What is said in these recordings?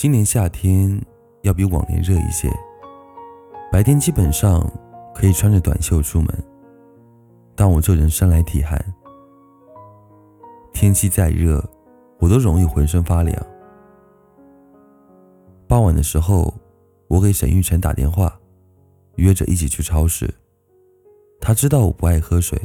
今年夏天要比往年热一些，白天基本上可以穿着短袖出门，但我这人生来体寒，天气再热，我都容易浑身发凉。傍晚的时候，我给沈玉晨打电话，约着一起去超市。他知道我不爱喝水，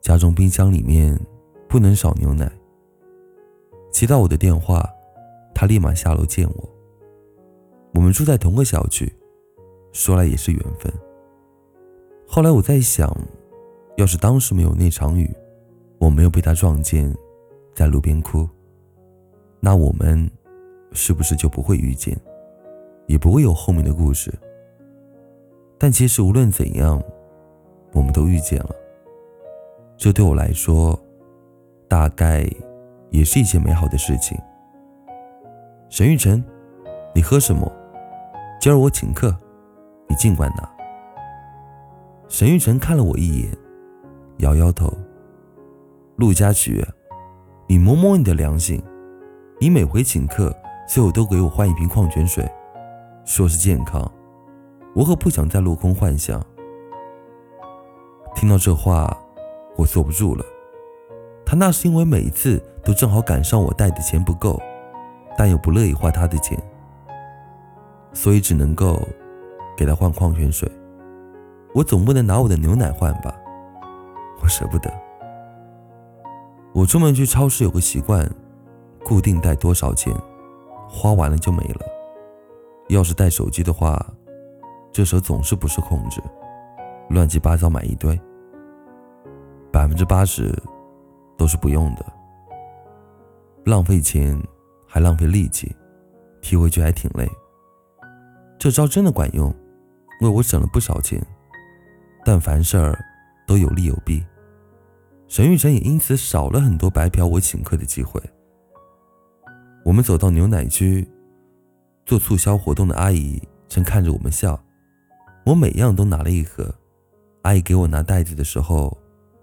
家中冰箱里面不能少牛奶。接到我的电话，他立马下楼见我。我们住在同个小区，说来也是缘分。后来我在想，要是当时没有那场雨，我没有被他撞见，在路边哭，那我们。是不是就不会遇见，也不会有后面的故事？但其实无论怎样，我们都遇见了。这对我来说，大概也是一件美好的事情。沈玉晨，你喝什么？今儿我请客，你尽管拿。沈玉晨看了我一眼，摇摇头。陆家曲，你摸摸你的良心，你每回请客。最后都给我换一瓶矿泉水，说是健康，我可不想再落空幻想。听到这话，我坐不住了。他那是因为每一次都正好赶上我带的钱不够，但又不乐意花他的钱，所以只能够给他换矿泉水。我总不能拿我的牛奶换吧？我舍不得。我出门去超市有个习惯，固定带多少钱。花完了就没了。要是带手机的话，这时候总是不受控制，乱七八糟买一堆。百分之八十都是不用的，浪费钱还浪费力气，提回去还挺累。这招真的管用，为我省了不少钱。但凡事儿都有利有弊，沈玉成也因此少了很多白嫖我请客的机会。我们走到牛奶区，做促销活动的阿姨正看着我们笑。我每样都拿了一盒，阿姨给我拿袋子的时候，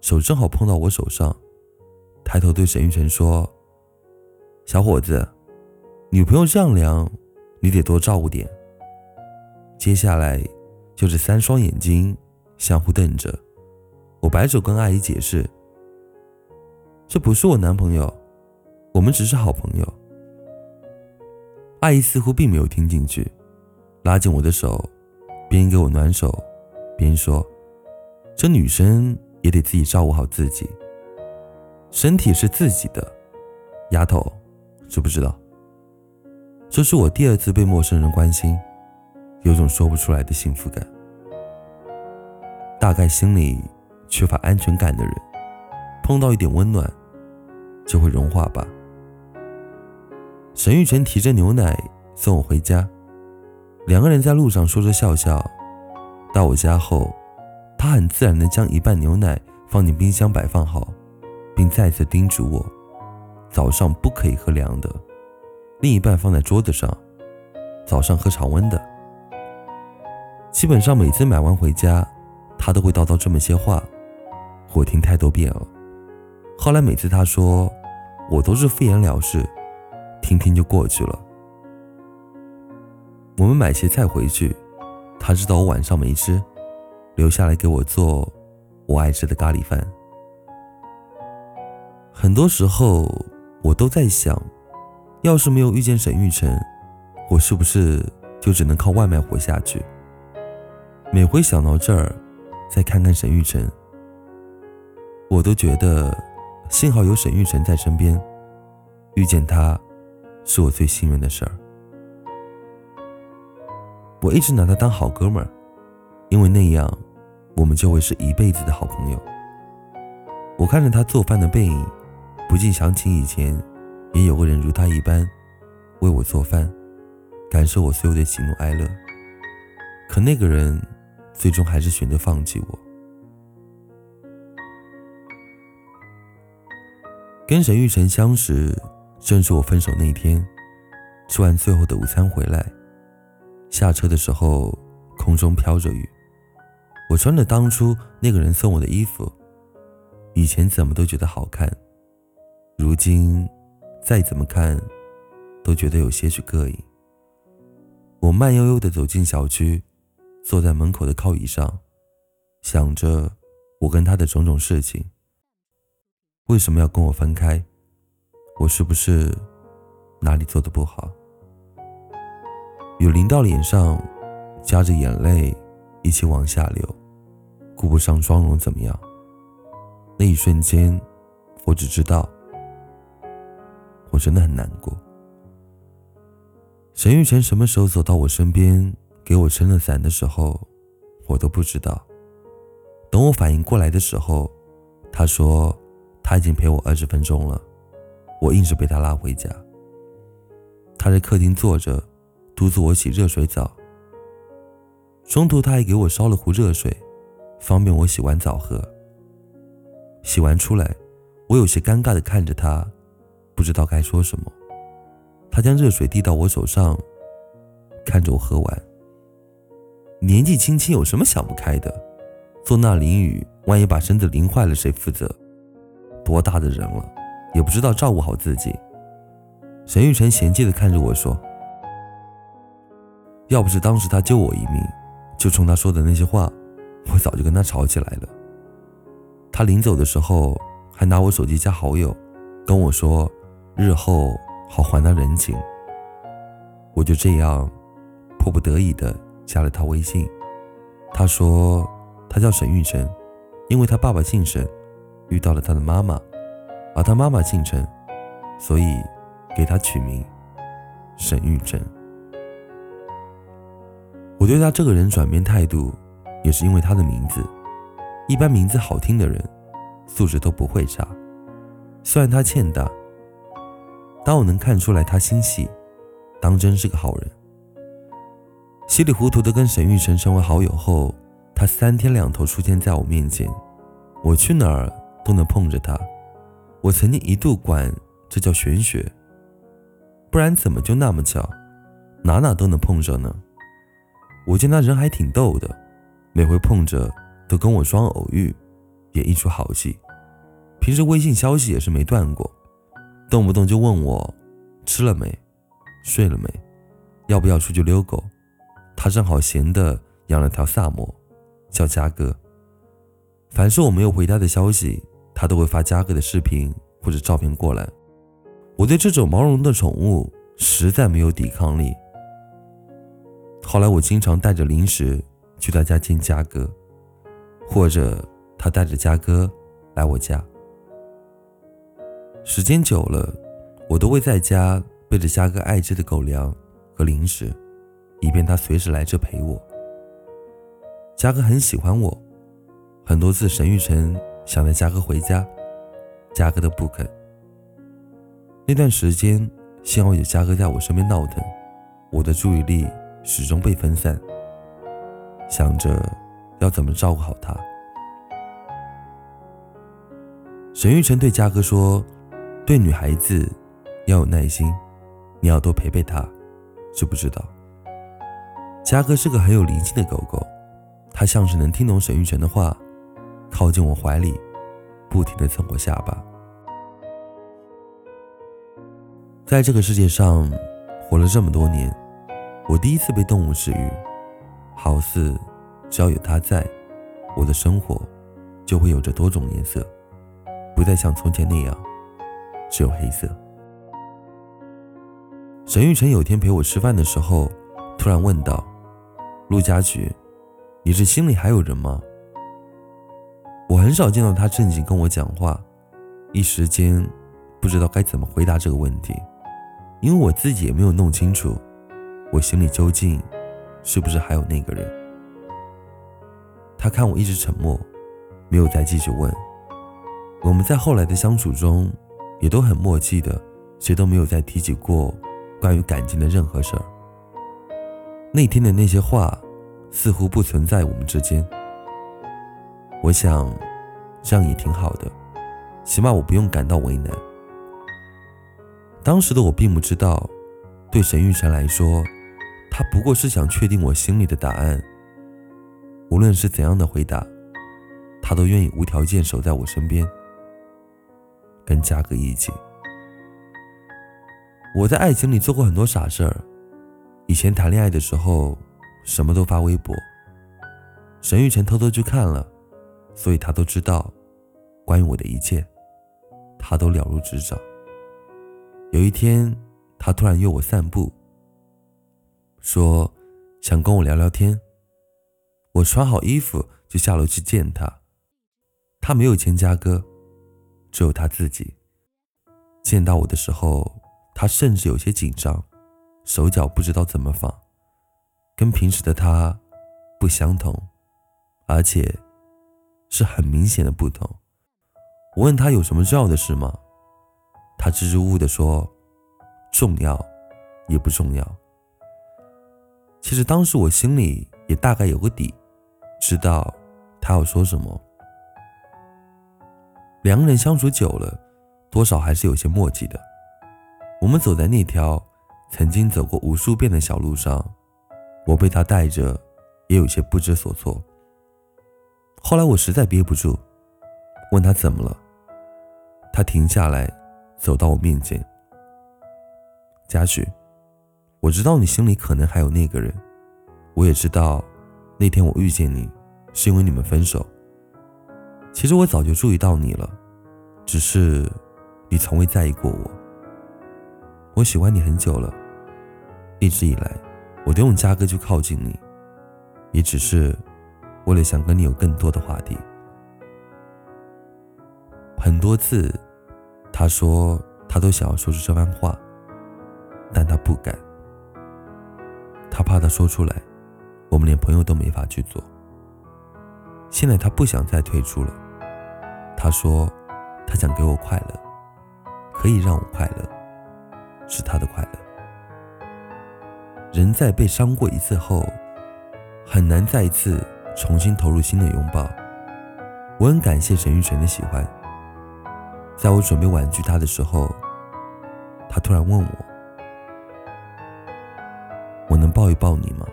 手正好碰到我手上，抬头对沈玉成说：“小伙子，女朋友这样凉，你得多照顾点。”接下来就是三双眼睛相互瞪着，我摆手跟阿姨解释：“这不是我男朋友，我们只是好朋友。”阿姨似乎并没有听进去，拉紧我的手，边给我暖手，边说：“这女生也得自己照顾好自己，身体是自己的，丫头，知不知道？”这是我第二次被陌生人关心，有种说不出来的幸福感。大概心里缺乏安全感的人，碰到一点温暖，就会融化吧。沈玉成提着牛奶送我回家，两个人在路上说着笑笑。到我家后，他很自然地将一半牛奶放进冰箱摆放好，并再次叮嘱我：早上不可以喝凉的，另一半放在桌子上，早上喝常温的。基本上每次买完回家，他都会叨叨这么些话，我听太多遍了。后来每次他说，我都是敷衍了事。听听就过去了。我们买些菜回去，他知道我晚上没吃，留下来给我做我爱吃的咖喱饭。很多时候我都在想，要是没有遇见沈玉成，我是不是就只能靠外卖活下去？每回想到这儿，再看看沈玉成，我都觉得幸好有沈玉成在身边，遇见他。是我最幸运的事儿。我一直拿他当好哥们儿，因为那样，我们就会是一辈子的好朋友。我看着他做饭的背影，不禁想起以前，也有个人如他一般，为我做饭，感受我所有的喜怒哀乐。可那个人，最终还是选择放弃我。跟沈玉成相识。正是我分手那天，吃完最后的午餐回来，下车的时候，空中飘着雨。我穿着当初那个人送我的衣服，以前怎么都觉得好看，如今再怎么看，都觉得有些许膈应。我慢悠悠地走进小区，坐在门口的靠椅上，想着我跟他的种种事情。为什么要跟我分开？我是不是哪里做的不好？有淋到脸上，夹着眼泪一起往下流，顾不上妆容怎么样？那一瞬间，我只知道，真的很难过。沈玉成什么时候走到我身边，给我撑了伞的时候，我都不知道。等我反应过来的时候，他说他已经陪我二十分钟了，我硬是被他拉回家。他在客厅坐着，督促我洗热水澡。中途他还给我烧了壶热水，方便我洗完澡喝。洗完出来，我有些尴尬的看着他，不知道该说什么。他将热水递到我手上，看着我喝完。年纪轻轻有什么想不开的？坐那淋雨，万一把身子淋坏了，谁负责？多大的人了，也不知道照顾好自己。沈玉成嫌弃的看着我说：“要不是当时他救我一命，就冲他说的那些话，我早就跟他吵起来了。”他临走的时候，还拿我手机加好友，跟我说：“日后好还他人情。”我就这样，迫不得已的加了他微信。他说他叫沈玉成，因为他爸爸姓沈，遇到了他的妈妈，而他妈妈姓陈，所以给他取名沈玉成。我对他这个人转变态度，也是因为他的名字。一般名字好听的人，素质都不会差。虽然他欠打，当我能看出来他心细，当真是个好人。稀里糊涂的跟沈玉成成为好友后，他三天两头出现在我面前，我去哪儿都能碰着他。我曾经一度管这叫玄学，不然怎么就那么巧，哪哪都能碰着呢？我见他人还挺逗的，每回碰着。都跟我装偶遇，演一出好戏。平时微信消息也是没断过，动不动就问我吃了没，睡了没，要不要出去遛狗。他正好闲的养了条萨摩，叫嘉哥。凡是我没有回他的消息，他都会发嘉哥的视频或者照片过来。我对这种毛茸茸的宠物实在没有抵抗力。后来我经常带着零食去他家见嘉哥。或者他带着嘉哥来我家，时间久了，我都会在家备着嘉哥爱吃的狗粮和零食，以便他随时来这陪我。嘉哥很喜欢我，很多次沈玉成想带嘉哥回家，嘉哥都不肯。那段时间，幸好有嘉哥在我身边闹腾，我的注意力始终被分散，想着。要怎么照顾好他？沈玉成对嘉哥说：“对女孩子要有耐心，你要多陪陪她，知不知道？”嘉哥是个很有灵性的狗狗，它像是能听懂沈玉成的话，靠近我怀里，不停的蹭我下巴。在这个世界上活了这么多年，我第一次被动物治愈，好似……只要有他在，我的生活就会有着多种颜色，不再像从前那样只有黑色。沈玉成有天陪我吃饭的时候，突然问道：“陆家菊，你这心里还有人吗？”我很少见到他正经跟我讲话，一时间不知道该怎么回答这个问题，因为我自己也没有弄清楚，我心里究竟是不是还有那个人。他看我一直沉默，没有再继续问。我们在后来的相处中，也都很默契的，谁都没有再提起过关于感情的任何事儿。那天的那些话，似乎不存在我们之间。我想，这样也挺好的，起码我不用感到为难。当时的我并不知道，对沈玉成来说，他不过是想确定我心里的答案。无论是怎样的回答，他都愿意无条件守在我身边，跟嘉哥一起。我在爱情里做过很多傻事儿，以前谈恋爱的时候，什么都发微博，沈玉晨偷偷去看了，所以他都知道关于我的一切，他都了如指掌。有一天，他突然约我散步，说想跟我聊聊天。我穿好衣服就下楼去见他，他没有钱加歌，只有他自己。见到我的时候，他甚至有些紧张，手脚不知道怎么放，跟平时的他不相同，而且是很明显的不同。我问他有什么重要的事吗？他支支吾吾的说：“重要，也不重要。”其实当时我心里也大概有个底。知道他要说什么。两个人相处久了，多少还是有些默契的。我们走在那条曾经走过无数遍的小路上，我被他带着，也有些不知所措。后来我实在憋不住，问他怎么了。他停下来，走到我面前。嘉许，我知道你心里可能还有那个人，我也知道。那天我遇见你，是因为你们分手。其实我早就注意到你了，只是你从未在意过我。我喜欢你很久了，一直以来，我都用加哥去靠近你，也只是为了想跟你有更多的话题。很多次，他说他都想要说出这番话，但他不敢，他怕他说出来。我们连朋友都没法去做。现在他不想再退出了。他说，他想给我快乐，可以让我快乐，是他的快乐。人在被伤过一次后，很难再一次重新投入新的拥抱。我很感谢沈玉泉的喜欢。在我准备婉拒他的时候，他突然问我：“我能抱一抱你吗？”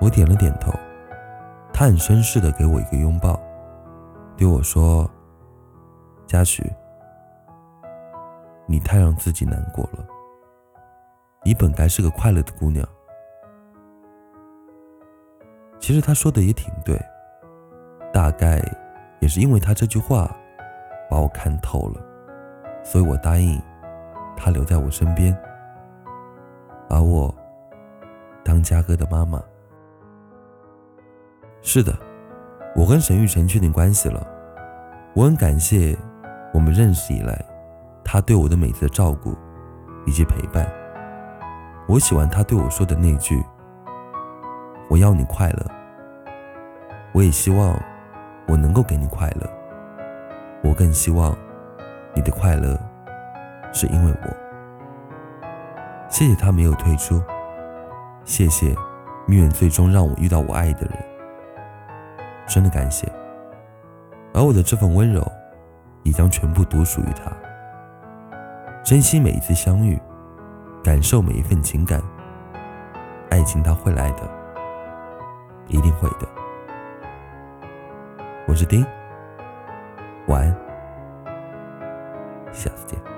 我点了点头，他很绅士的给我一个拥抱，对我说：“嘉许，你太让自己难过了。你本该是个快乐的姑娘。”其实他说的也挺对，大概也是因为他这句话，把我看透了，所以我答应他留在我身边，把我当嘉哥的妈妈。是的，我跟沈玉晨确定关系了。我很感谢我们认识以来，他对我的每次照顾以及陪伴。我喜欢他对我说的那句：“我要你快乐。”我也希望我能够给你快乐。我更希望你的快乐是因为我。谢谢他没有退出，谢谢命运最终让我遇到我爱的人。真的感谢，而我的这份温柔，也将全部独属于他。珍惜每一次相遇，感受每一份情感。爱情它会来的，一定会的。我是丁，晚安，下次见。